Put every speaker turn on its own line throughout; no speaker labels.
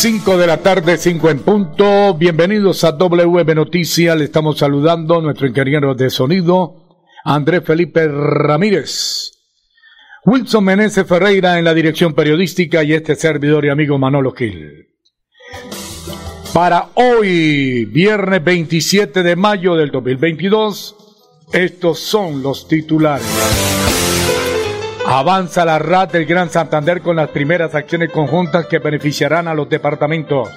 5 de la tarde, 5 en punto. Bienvenidos a WM Noticias. Le estamos saludando a nuestro ingeniero de sonido, Andrés Felipe Ramírez. Wilson Meneses Ferreira en la dirección periodística y este servidor y amigo Manolo Gil. Para hoy, viernes 27 de mayo del 2022, estos son los titulares. Avanza la RAT del Gran Santander con las primeras acciones conjuntas que beneficiarán a los departamentos.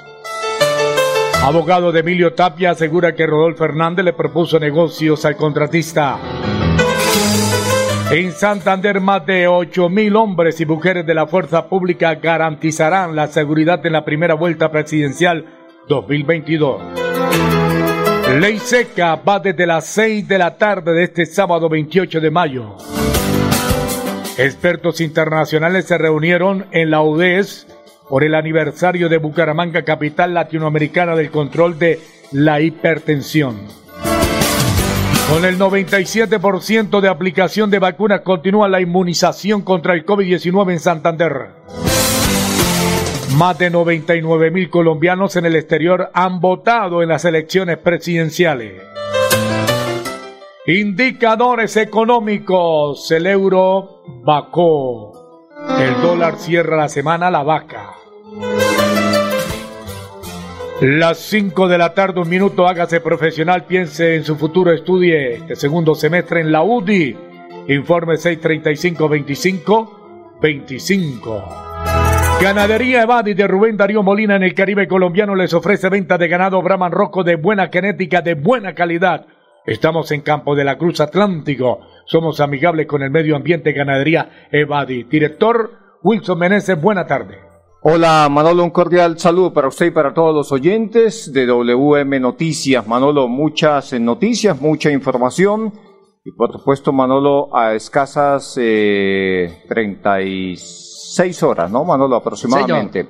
Abogado de Emilio Tapia asegura que Rodolfo Fernández le propuso negocios al contratista. En Santander, más de 8 mil hombres y mujeres de la fuerza pública garantizarán la seguridad en la primera vuelta presidencial 2022. Ley seca va desde las 6 de la tarde de este sábado 28 de mayo. Expertos internacionales se reunieron en la UDES por el aniversario de Bucaramanga, capital latinoamericana del control de la hipertensión. Con el 97% de aplicación de vacunas continúa la inmunización contra el COVID-19 en Santander. Más de 99 mil colombianos en el exterior han votado en las elecciones presidenciales. Indicadores económicos. El euro vacó. El dólar cierra la semana la vaca. Las 5 de la tarde, un minuto, hágase profesional, piense en su futuro, estudie este segundo semestre en la UDI. Informe 635-25-25. Ganadería Evadi de Rubén Darío Molina en el Caribe colombiano les ofrece venta de ganado Brahman Rojo de buena genética, de buena calidad Estamos en Campo de la Cruz Atlántico. Somos amigables con el medio ambiente Ganadería Evadi. Director Wilson Meneses, buena tarde.
Hola Manolo, un cordial saludo para usted y para todos los oyentes de WM Noticias. Manolo, muchas noticias, mucha información y por supuesto Manolo a escasas eh, 36 horas, ¿no Manolo? Aproximadamente.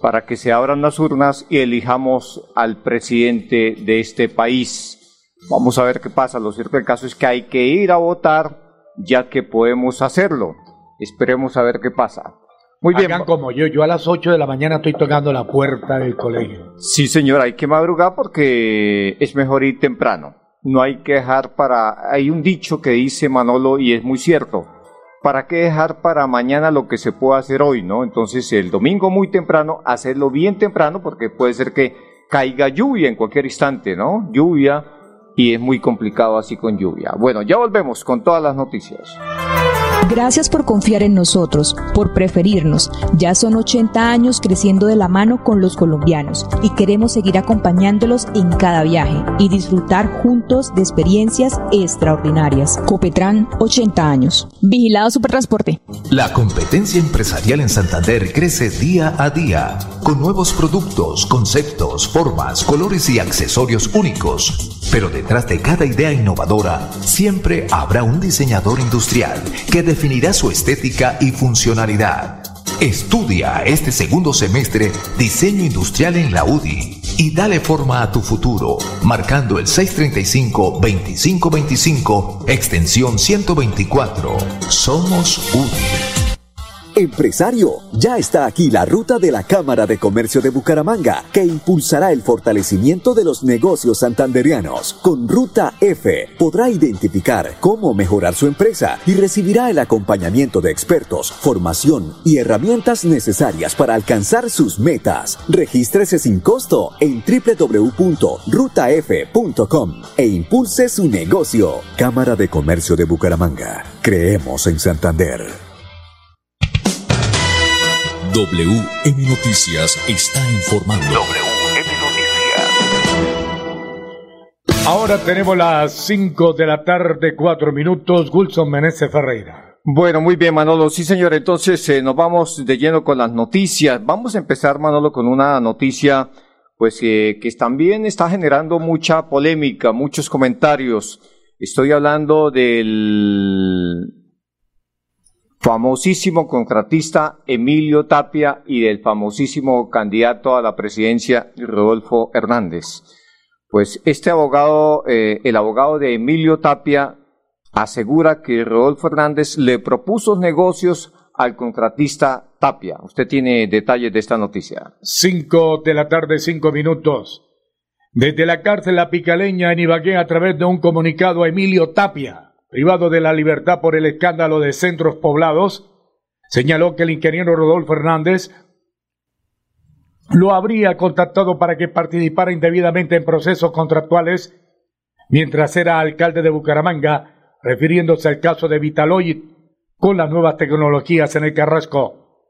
Para que se abran las urnas y elijamos al presidente de este país. Vamos a ver qué pasa. Lo cierto del caso es que hay que ir a votar ya que podemos hacerlo. Esperemos a ver qué pasa.
Muy bien. Hagan como yo, yo a las 8 de la mañana estoy tocando la puerta del colegio.
Sí, señor, hay que madrugar porque es mejor ir temprano. No hay que dejar para... Hay un dicho que dice Manolo y es muy cierto. ¿Para qué dejar para mañana lo que se puede hacer hoy, no? Entonces el domingo muy temprano, hacerlo bien temprano porque puede ser que caiga lluvia en cualquier instante, ¿no? Lluvia, y es muy complicado así con lluvia. Bueno, ya volvemos con todas las noticias.
Gracias por confiar en nosotros, por preferirnos. Ya son 80 años creciendo de la mano con los colombianos y queremos seguir acompañándolos en cada viaje y disfrutar juntos de experiencias extraordinarias. Copetran, 80 años. Vigilado Supertransporte.
La competencia empresarial en Santander crece día a día con nuevos productos, conceptos, formas, colores y accesorios únicos. Pero detrás de cada idea innovadora siempre habrá un diseñador industrial que definirá su estética y funcionalidad. Estudia este segundo semestre diseño industrial en la UDI y dale forma a tu futuro, marcando el 635-2525, extensión 124. Somos UDI.
Empresario, ya está aquí la ruta de la Cámara de Comercio de Bucaramanga, que impulsará el fortalecimiento de los negocios santanderianos. Con Ruta F podrá identificar cómo mejorar su empresa y recibirá el acompañamiento de expertos, formación y herramientas necesarias para alcanzar sus metas. Regístrese sin costo en www.rutaf.com e impulse su negocio. Cámara de Comercio de Bucaramanga. Creemos en Santander.
WM Noticias está informando.
WM
Noticias. Ahora tenemos las 5 de la tarde, 4 minutos. Gulson Meneses Ferreira.
Bueno, muy bien, Manolo. Sí, señor. Entonces eh, nos vamos de lleno con las noticias. Vamos a empezar, Manolo, con una noticia pues que también está generando mucha polémica, muchos comentarios. Estoy hablando del famosísimo contratista Emilio Tapia y del famosísimo candidato a la presidencia Rodolfo Hernández. Pues este abogado, eh, el abogado de Emilio Tapia, asegura que Rodolfo Hernández le propuso negocios al contratista Tapia. Usted tiene detalles de esta noticia.
Cinco de la tarde, cinco minutos. Desde la cárcel La Picaleña en Ibagué a través de un comunicado a Emilio Tapia, privado de la libertad por el escándalo de centros poblados, señaló que el ingeniero Rodolfo Hernández lo habría contactado para que participara indebidamente en procesos contractuales mientras era alcalde de Bucaramanga, refiriéndose al caso de Vitaloid con las nuevas tecnologías en el Carrasco.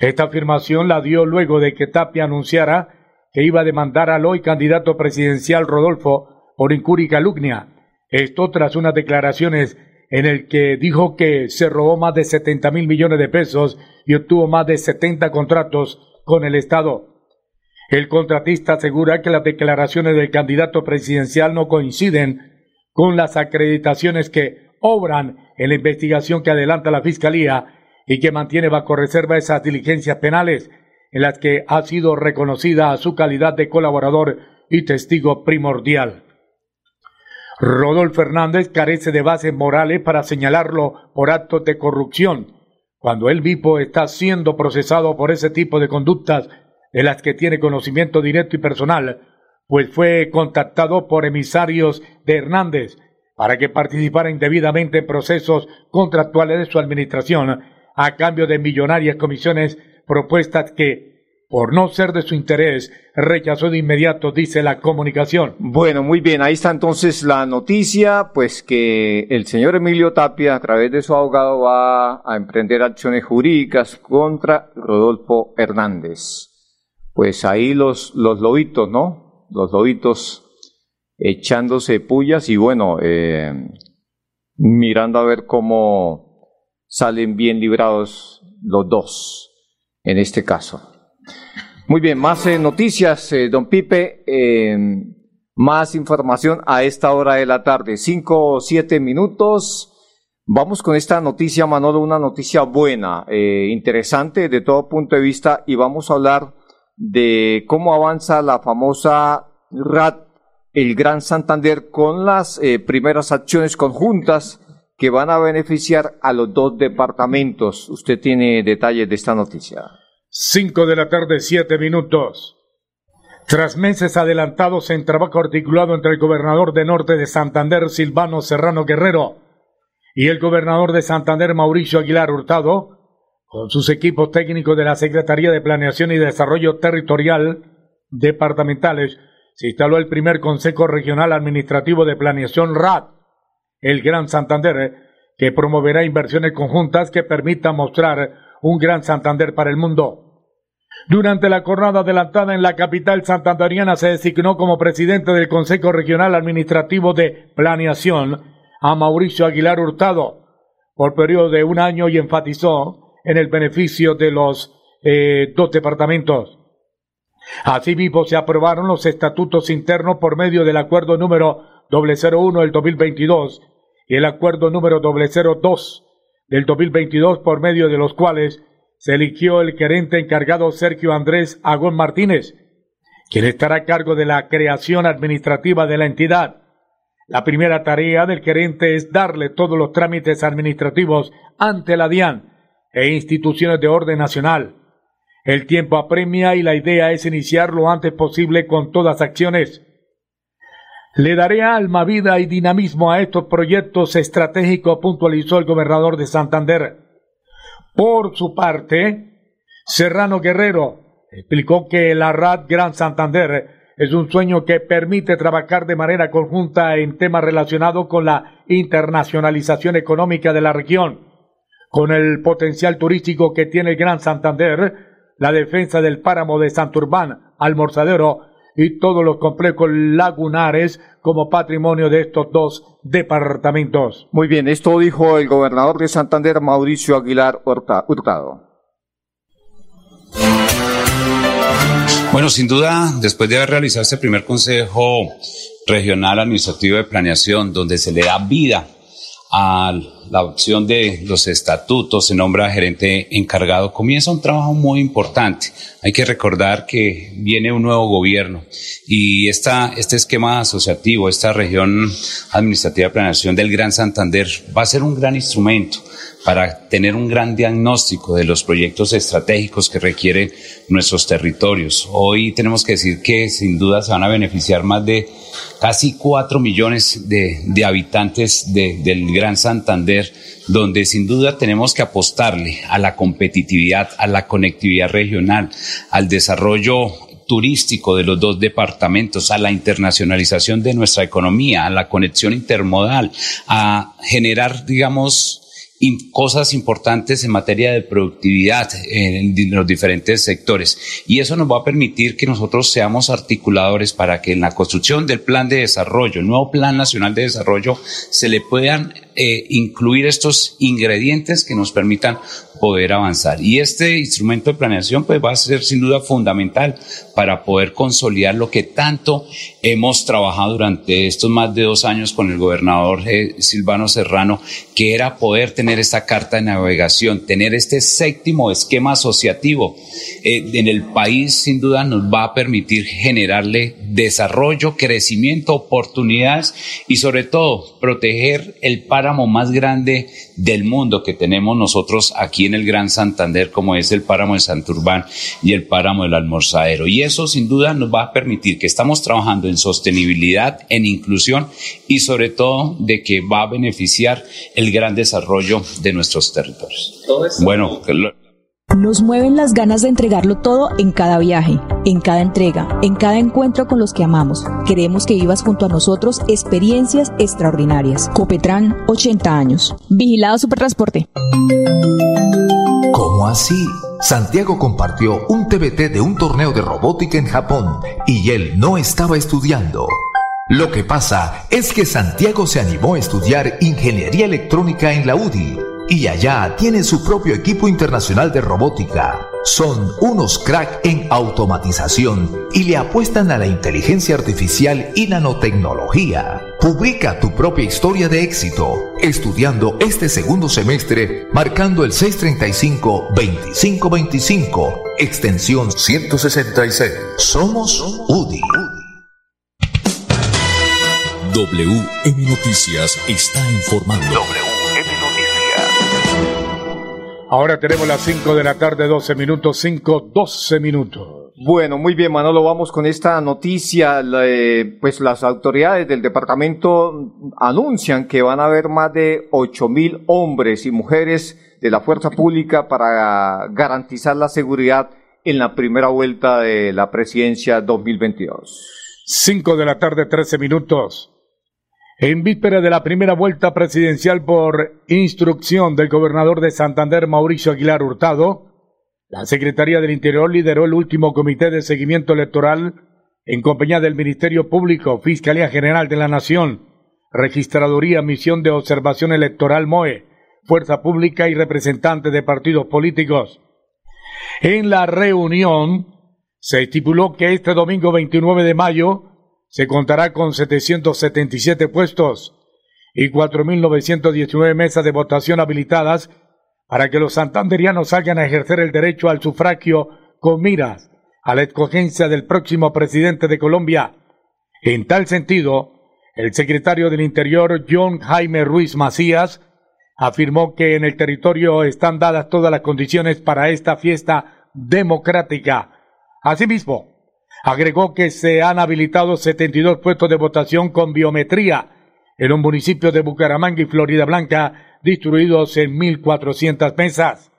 Esta afirmación la dio luego de que Tapia anunciara que iba a demandar al hoy candidato presidencial Rodolfo por incuria y calumnia. Esto tras unas declaraciones en el que dijo que se robó más de 70 mil millones de pesos y obtuvo más de 70 contratos con el Estado. El contratista asegura que las declaraciones del candidato presidencial no coinciden con las acreditaciones que obran en la investigación que adelanta la Fiscalía y que mantiene bajo reserva esas diligencias penales en las que ha sido reconocida su calidad de colaborador y testigo primordial. Rodolfo Fernández carece de bases morales para señalarlo por actos de corrupción, cuando el Vipo está siendo procesado por ese tipo de conductas de las que tiene conocimiento directo y personal, pues fue contactado por emisarios de Hernández para que participara indebidamente en procesos contractuales de su administración a cambio de millonarias comisiones propuestas que, por no ser de su interés, rechazó de inmediato, dice la comunicación.
Bueno, muy bien, ahí está entonces la noticia, pues que el señor Emilio Tapia, a través de su abogado, va a emprender acciones jurídicas contra Rodolfo Hernández. Pues ahí los, los lobitos, ¿no? Los lobitos echándose pullas y bueno, eh, mirando a ver cómo salen bien librados los dos en este caso. Muy bien, más eh, noticias, eh, don Pipe, más información a esta hora de la tarde, cinco o siete minutos. Vamos con esta noticia, Manolo, una noticia buena, interesante de todo punto de vista y vamos a hablar de cómo avanza la famosa RAT el Gran Santander con las eh, primeras acciones conjuntas que van a beneficiar a los dos departamentos. Usted tiene detalles de esta noticia.
Cinco de la tarde, siete minutos. Tras meses adelantados en trabajo articulado entre el gobernador de Norte de Santander, Silvano Serrano Guerrero, y el gobernador de Santander, Mauricio Aguilar Hurtado, con sus equipos técnicos de la Secretaría de Planeación y Desarrollo Territorial departamentales, se instaló el primer Consejo Regional Administrativo de Planeación RAD, el Gran Santander, que promoverá inversiones conjuntas que permitan mostrar un Gran Santander para el mundo. Durante la jornada adelantada en la capital santanderiana se designó como presidente del Consejo Regional Administrativo de Planeación a Mauricio Aguilar Hurtado por periodo de un año y enfatizó en el beneficio de los eh, dos departamentos. Asimismo, se aprobaron los estatutos internos por medio del acuerdo número 001 del 2022 y el acuerdo número 002 del 2022 por medio de los cuales se eligió el gerente encargado Sergio Andrés Agón Martínez, quien estará a cargo de la creación administrativa de la entidad. La primera tarea del gerente es darle todos los trámites administrativos ante la DIAN e instituciones de orden nacional el tiempo apremia y la idea es iniciar lo antes posible con todas acciones. Le daré alma, vida y dinamismo a estos proyectos estratégicos, puntualizó el gobernador de Santander. Por su parte, Serrano Guerrero explicó que la RAD Gran Santander es un sueño que permite trabajar de manera conjunta en temas relacionados con la internacionalización económica de la región, con el potencial turístico que tiene el Gran Santander, la defensa del páramo de Santurbán, Almorzadero y todos los complejos lagunares como patrimonio de estos dos departamentos.
Muy bien, esto dijo el gobernador de Santander, Mauricio Aguilar Hurtado.
Bueno, sin duda, después de haber realizado este primer Consejo Regional Administrativo de Planeación, donde se le da vida a la opción de los estatutos, se nombra gerente encargado, comienza un trabajo muy importante. Hay que recordar que viene un nuevo gobierno y esta, este esquema asociativo, esta región administrativa de planeación del Gran Santander va a ser un gran instrumento para tener un gran diagnóstico de los proyectos estratégicos que requieren nuestros territorios. Hoy tenemos que decir que sin duda se van a beneficiar más de casi cuatro millones de, de habitantes de, del Gran Santander, donde sin duda tenemos que apostarle a la competitividad, a la conectividad regional, al desarrollo turístico de los dos departamentos, a la internacionalización de nuestra economía, a la conexión intermodal, a generar, digamos, cosas importantes en materia de productividad en los diferentes sectores. Y eso nos va a permitir que nosotros seamos articuladores para que en la construcción del plan de desarrollo, el nuevo plan nacional de desarrollo, se le puedan eh, incluir estos ingredientes que nos permitan poder avanzar. Y este instrumento de planeación pues va a ser sin duda fundamental para poder consolidar lo que tanto hemos trabajado durante estos más de dos años con el gobernador Silvano Serrano, que era poder tener esta carta de navegación, tener este séptimo esquema asociativo eh, en el país sin duda nos va a permitir generarle desarrollo, crecimiento, oportunidades y sobre todo proteger el páramo más grande del mundo que tenemos nosotros aquí en el Gran Santander, como es el páramo de Santurbán y el páramo del Almorzadero. Y eso sin duda nos va a permitir que estamos trabajando en sostenibilidad, en inclusión y sobre todo de que va a beneficiar el gran desarrollo de nuestros territorios. Bueno,
nos mueven las ganas de entregarlo todo en cada viaje, en cada entrega, en cada encuentro con los que amamos. Queremos que vivas junto a nosotros experiencias extraordinarias. Copetran, 80 años. Vigilado Supertransporte.
¿Cómo así? Santiago compartió un TBT de un torneo de robótica en Japón y él no estaba estudiando. Lo que pasa es que Santiago se animó a estudiar ingeniería electrónica en la UDI y allá tiene su propio equipo internacional de robótica. Son unos crack en automatización y le apuestan a la inteligencia artificial y nanotecnología. Publica tu propia historia de éxito estudiando este segundo semestre marcando el 635-2525, extensión 166. Somos UDI.
WM Noticias está informando.
Ahora tenemos las 5 de la tarde, 12 minutos, 5, 12 minutos.
Bueno, muy bien, Manolo, vamos con esta noticia. Eh, pues las autoridades del departamento anuncian que van a haber más de 8 mil hombres y mujeres de la fuerza pública para garantizar la seguridad en la primera vuelta de la presidencia 2022.
5 de la tarde, 13 minutos. En víspera de la primera vuelta presidencial por instrucción del gobernador de Santander, Mauricio Aguilar Hurtado, la Secretaría del Interior lideró el último comité de seguimiento electoral en compañía del Ministerio Público, Fiscalía General de la Nación, Registraduría, Misión de Observación Electoral MOE, Fuerza Pública y representantes de partidos políticos. En la reunión se estipuló que este domingo 29 de mayo se contará con 777 puestos y 4.919 mesas de votación habilitadas para que los santanderianos salgan a ejercer el derecho al sufragio con miras a la escogencia del próximo presidente de Colombia. En tal sentido, el secretario del Interior, John Jaime Ruiz Macías, afirmó que en el territorio están dadas todas las condiciones para esta fiesta democrática. Asimismo, Agregó que se han habilitado 72 puestos de votación con biometría en un municipio de Bucaramanga y Florida Blanca, distribuidos en 1.400 mesas.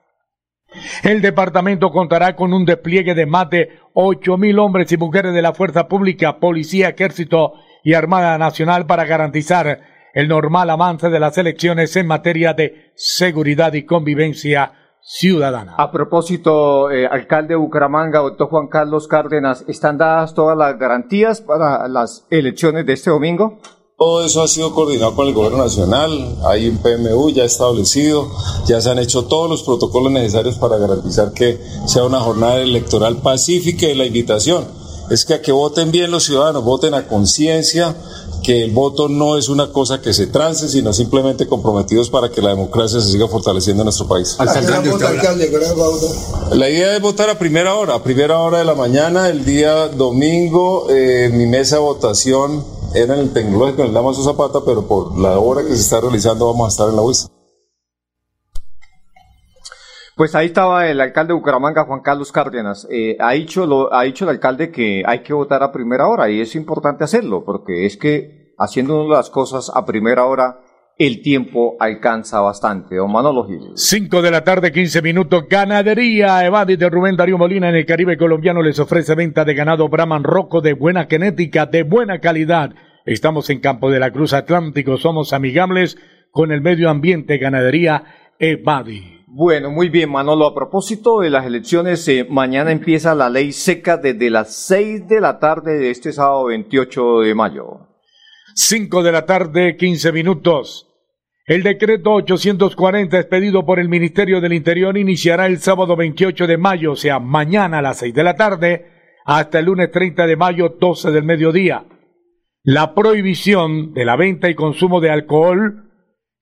El departamento contará con un despliegue de más de 8.000 hombres y mujeres de la Fuerza Pública, Policía, Ejército y Armada Nacional para garantizar el normal avance de las elecciones en materia de seguridad y convivencia ciudadana.
A propósito, eh, alcalde de Bucaramanga, doctor Juan Carlos Cárdenas, ¿están dadas todas las garantías para las elecciones de este domingo?
Todo eso ha sido coordinado con el gobierno nacional, hay un PMU ya establecido, ya se han hecho todos los protocolos necesarios para garantizar que sea una jornada electoral pacífica y la invitación es que a que voten bien los ciudadanos, voten a conciencia, que el voto no es una cosa que se trance, sino simplemente comprometidos para que la democracia se siga fortaleciendo en nuestro país. La idea es votar a primera hora, a primera hora de la mañana, el día domingo, eh, mi mesa de votación era en el tecnológico, en el Damaso Zapata, pero por la obra que se está realizando vamos a estar en la UIS.
Pues ahí estaba el alcalde de Bucaramanga, Juan Carlos Cárdenas. Eh, ha, dicho lo, ha dicho el alcalde que hay que votar a primera hora y es importante hacerlo, porque es que haciendo las cosas a primera hora, el tiempo alcanza bastante. Don Manolo Gil.
5 de la tarde, 15 minutos. Ganadería Evadis de Rubén Darío Molina en el Caribe colombiano les ofrece venta de ganado Brahman Roco de buena genética, de buena calidad. Estamos en Campo de la Cruz Atlántico, somos amigables con el medio ambiente. Ganadería Evadi.
Bueno, muy bien, Manolo. A propósito de las elecciones, eh, mañana empieza la ley seca desde las 6 de la tarde de este sábado 28 de mayo.
5 de la tarde, 15 minutos. El decreto 840 expedido por el Ministerio del Interior iniciará el sábado 28 de mayo, o sea, mañana a las 6 de la tarde, hasta el lunes 30 de mayo, 12 del mediodía. La prohibición de la venta y consumo de alcohol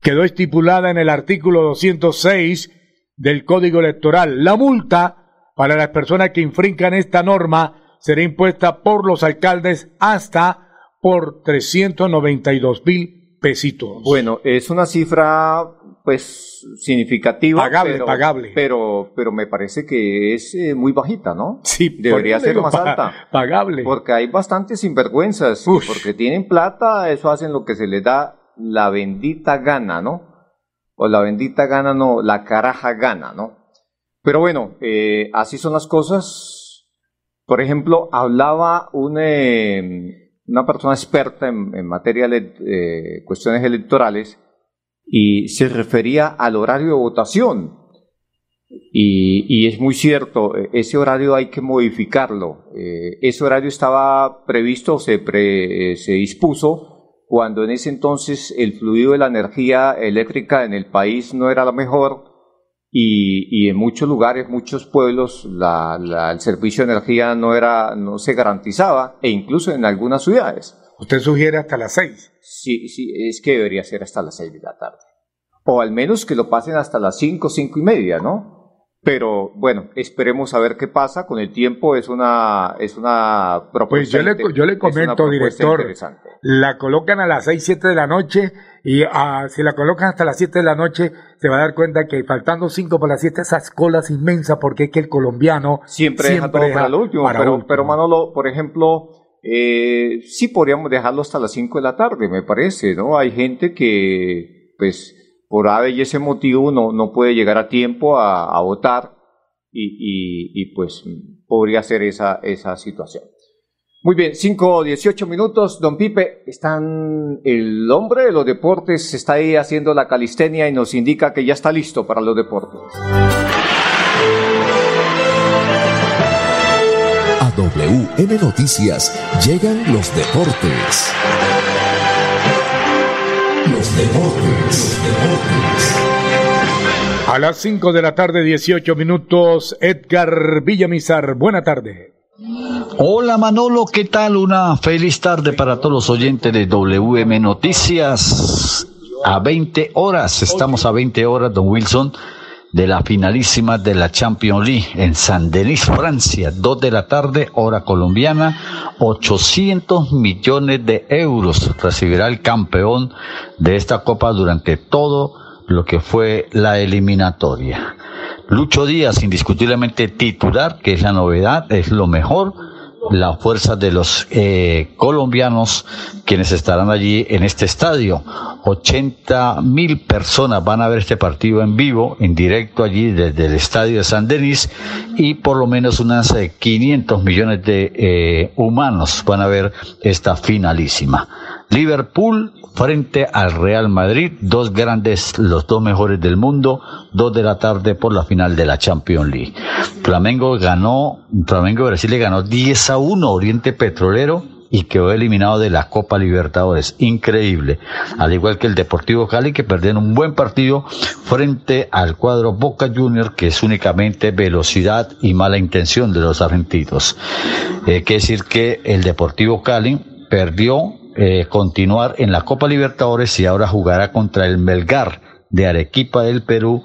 quedó estipulada en el artículo 206 del Código Electoral. La multa para las personas que infrincan esta norma será impuesta por los alcaldes hasta por 392 mil
bueno, es una cifra pues significativa.
Pagable,
pero,
pagable.
Pero, pero me parece que es eh, muy bajita, ¿no?
Sí,
debería ser más alta.
Pagable.
Porque hay bastantes sinvergüenzas. Porque tienen plata, eso hacen lo que se les da la bendita gana, ¿no? O la bendita gana, no, la caraja gana, ¿no? Pero bueno, eh, así son las cosas. Por ejemplo, hablaba un. Eh, una persona experta en, materia de eh, cuestiones electorales y se refería al horario de votación. Y, es muy cierto, e, ese horario hay que modificarlo. Eh, ese horario estaba previsto, se, se dispuso cuando en ese entonces el fluido de la energía eléctrica en el país no era lo mejor y, en muchos lugares, muchos pueblos, el servicio de energía no, era, no se garantizaba, e incluso en algunas ciudades.
¿Usted sugiere hasta las seis?
Sí, sí, es que debería ser hasta las seis de la tarde. O al menos que lo pasen hasta las cinco, cinco y media, ¿no? Pero bueno, esperemos a ver qué pasa. Con el tiempo es una, es una
propuesta. Pues yo le, yo le comento, director, la colocan a las 6, 7 de la noche y ah, si la colocan hasta las 7 de la noche se va a dar cuenta que faltando 5 para las 7 esas colas inmensas porque es que el colombiano
siempre, deja todo para el último. pero, pero Manolo, por ejemplo, eh, sí podríamos dejarlo hasta las 5 de la tarde, me parece, ¿no? Hay gente que, pues, por A y ese motivo no, no puede llegar a tiempo a, votar y, pues podría ser esa, esa situación. Muy bien, 5 o 18 minutos. Don Pipe, están, el hombre de los deportes está ahí haciendo la calistenia y nos indica que ya está listo para los deportes.
A WM Noticias llegan los deportes.
A las 5 de la tarde, 18 minutos, Edgar Villamizar. Buena tarde.
Hola Manolo, ¿qué tal? Una feliz tarde para todos los oyentes de WM Noticias. A 20 horas, estamos a 20 horas, don Wilson de la finalísima de la Champions League en Saint-Denis, Francia, 2 de la tarde, hora colombiana, 800 millones de euros recibirá el campeón de esta copa durante todo lo que fue la eliminatoria. Lucho Díaz, indiscutiblemente titular, que es la novedad, es lo mejor la fuerza de los eh, colombianos quienes estarán allí en este estadio. 80 mil personas van a ver este partido en vivo, en directo allí desde el estadio de San Denis y por lo menos unas 500 eh, millones de eh, humanos van a ver esta finalísima. Liverpool frente al Real Madrid, dos grandes, los dos mejores del mundo, dos de la tarde por la final de la Champions League. Flamengo ganó, Flamengo Brasil le ganó 10 a 1 Oriente Petrolero y quedó eliminado de la Copa Libertadores. Increíble. Al igual que el Deportivo Cali que perdieron un buen partido frente al cuadro Boca Junior que es únicamente velocidad y mala intención de los argentinos. Hay que decir que el Deportivo Cali perdió eh, continuar en la Copa Libertadores y ahora jugará contra el Melgar de Arequipa del Perú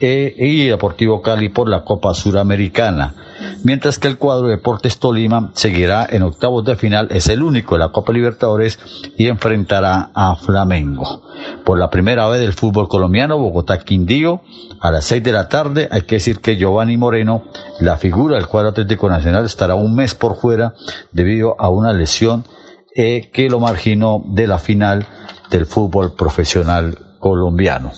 eh, y Deportivo Cali por la Copa Suramericana. Mientras que el cuadro Deportes Tolima seguirá en octavos de final, es el único de la Copa Libertadores y enfrentará a Flamengo. Por la primera vez del fútbol colombiano, Bogotá Quindío, a las seis de la tarde, hay que decir que Giovanni Moreno, la figura del cuadro Atlético Nacional, estará un mes por fuera debido a una lesión eh, que lo marginó de la final del fútbol profesional colombiano.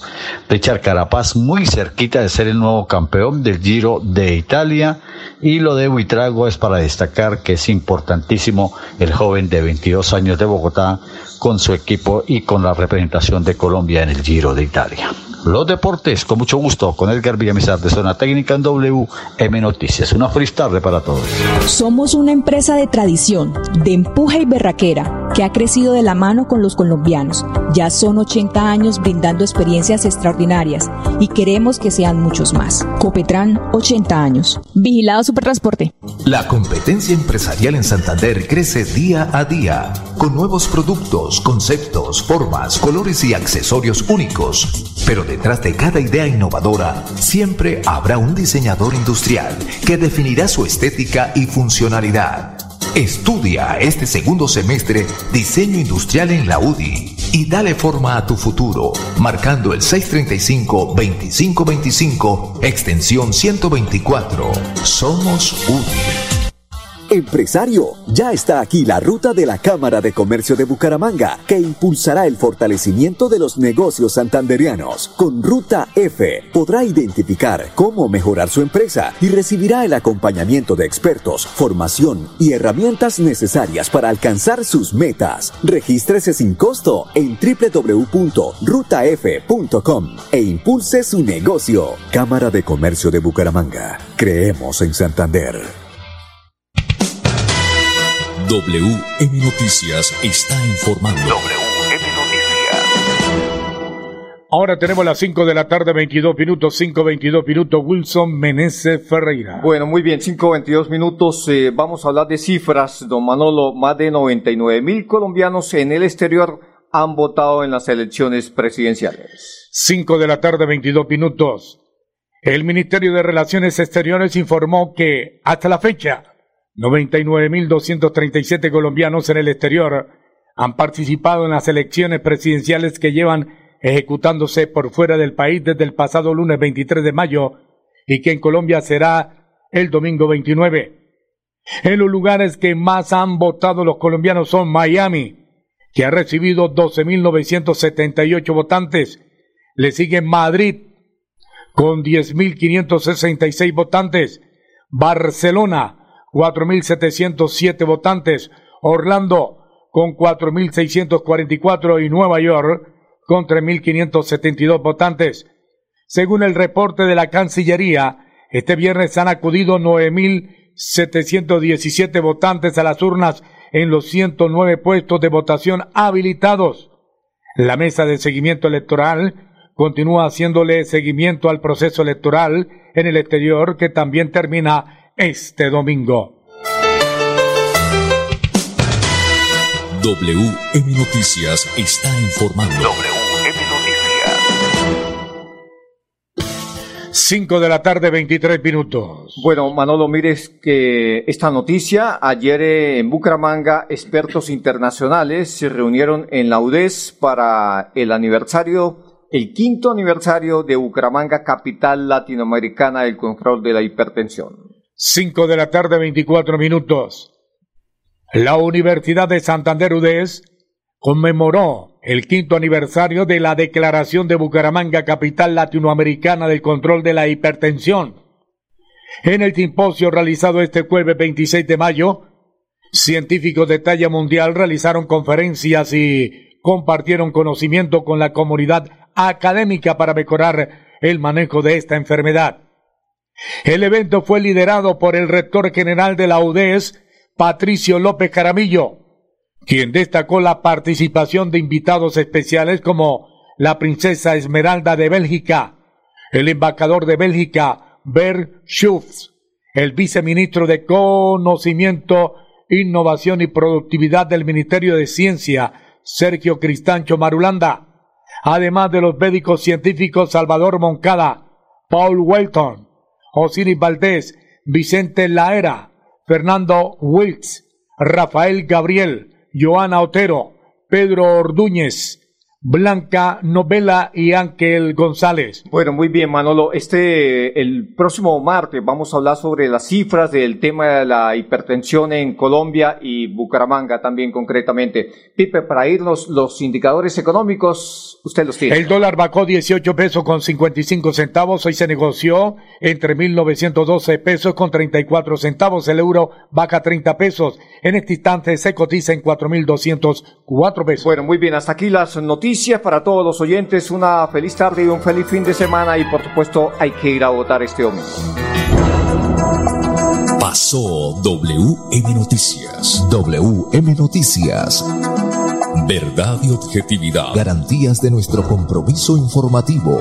Richard Carapaz muy cerquita de ser el nuevo campeón del Giro de Italia y lo de Buitrago es para destacar que es importantísimo el joven de 22 años de Bogotá con su equipo y con la representación de Colombia en el Giro de Italia. Los deportes, con mucho gusto, con Edgar Villamizar de Zona Técnica en WM Noticias. Una feliz tarde para todos.
Somos una empresa de tradición, de empuje y berraquera, que ha crecido de la mano con los colombianos. Ya son 80 años brindando experiencias extraordinarias y queremos que sean muchos más. Copetran, 80 años. Vigilado Supertransporte.
La competencia empresarial en Santander crece día a día, con nuevos productos, conceptos, formas, colores y accesorios únicos. Pero detrás de cada idea innovadora siempre habrá un diseñador industrial que definirá su estética y funcionalidad. Estudia este segundo semestre diseño industrial en la UDI y dale forma a tu futuro, marcando el 635-2525, extensión 124. Somos UDI.
Empresario, ya está aquí la ruta de la Cámara de Comercio de Bucaramanga, que impulsará el fortalecimiento de los negocios santanderianos. Con Ruta F podrá identificar cómo mejorar su empresa y recibirá el acompañamiento de expertos, formación y herramientas necesarias para alcanzar sus metas. Regístrese sin costo en www.rutaf.com e impulse su negocio. Cámara de Comercio de Bucaramanga. Creemos en Santander.
WM Noticias está informando. WM
Noticias. Ahora tenemos las 5 de la tarde, 22 minutos, 5, 22 minutos. Wilson Meneses Ferreira.
Bueno, muy bien, 5, 22 minutos. Eh, vamos a hablar de cifras, don Manolo. Más de 99 mil colombianos en el exterior han votado en las elecciones presidenciales.
5 de la tarde, 22 minutos. El Ministerio de Relaciones Exteriores informó que hasta la fecha 99.237 colombianos en el exterior han participado en las elecciones presidenciales que llevan ejecutándose por fuera del país desde el pasado lunes 23 de mayo y que en Colombia será el domingo 29. En los lugares que más han votado los colombianos son Miami, que ha recibido 12.978 votantes. Le sigue Madrid, con 10.566 votantes. Barcelona, 4.707 votantes, Orlando con 4.644 y Nueva York con 3.572 votantes. Según el reporte de la Cancillería, este viernes han acudido 9.717 votantes a las urnas en los 109 puestos de votación habilitados. La mesa de seguimiento electoral continúa haciéndole seguimiento al proceso electoral en el exterior que también termina este domingo.
WM Noticias está informando. WM
Noticias. 5 de la tarde, 23 minutos.
Bueno, Manolo, mires que esta noticia, ayer en Bucaramanga, expertos internacionales se reunieron en la UDES para el aniversario, el quinto aniversario de Bucaramanga, capital latinoamericana del control de la hipertensión.
5 de la tarde, 24 minutos. La Universidad de Santander UDES conmemoró el quinto aniversario de la Declaración de Bucaramanga, capital latinoamericana del control de la hipertensión. En el simposio realizado este jueves 26 de mayo, científicos de talla mundial realizaron conferencias y compartieron conocimiento con la comunidad académica para mejorar el manejo de esta enfermedad. El evento fue liderado por el rector general de la UDES, Patricio López Caramillo, quien destacó la participación de invitados especiales como la princesa Esmeralda de Bélgica, el embajador de Bélgica, Bert Schultz, el viceministro de Conocimiento, Innovación y Productividad del Ministerio de Ciencia, Sergio Cristancho Marulanda, además de los médicos científicos Salvador Moncada, Paul Welton, Osiris Valdés, Vicente Laera, Fernando Wilkes, Rafael Gabriel, Joana Otero, Pedro Ordúñez, Blanca Novela y Ángel González.
Bueno, muy bien, Manolo. Este, el próximo martes vamos a hablar sobre las cifras del tema de la hipertensión en Colombia y Bucaramanga también concretamente. Pipe, para irnos los indicadores económicos, usted los tiene.
El dólar bajó 18 pesos con 55 centavos. Hoy se negoció entre 1.912 pesos con 34 centavos. El euro baja 30 pesos. En este instante se cotiza en 4.204 pesos.
Bueno, muy bien. Hasta aquí las noticias para todos los oyentes. Una feliz tarde y un feliz fin de semana. Y por supuesto, hay que ir a votar este domingo.
Pasó WM Noticias.
WM Noticias.
Verdad y objetividad.
Garantías de nuestro compromiso informativo.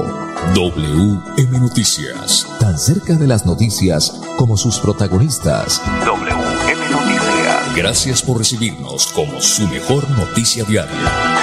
WM Noticias.
Tan cerca de las noticias como sus protagonistas.
WM Noticias. Gracias por recibirnos como su mejor noticia diaria.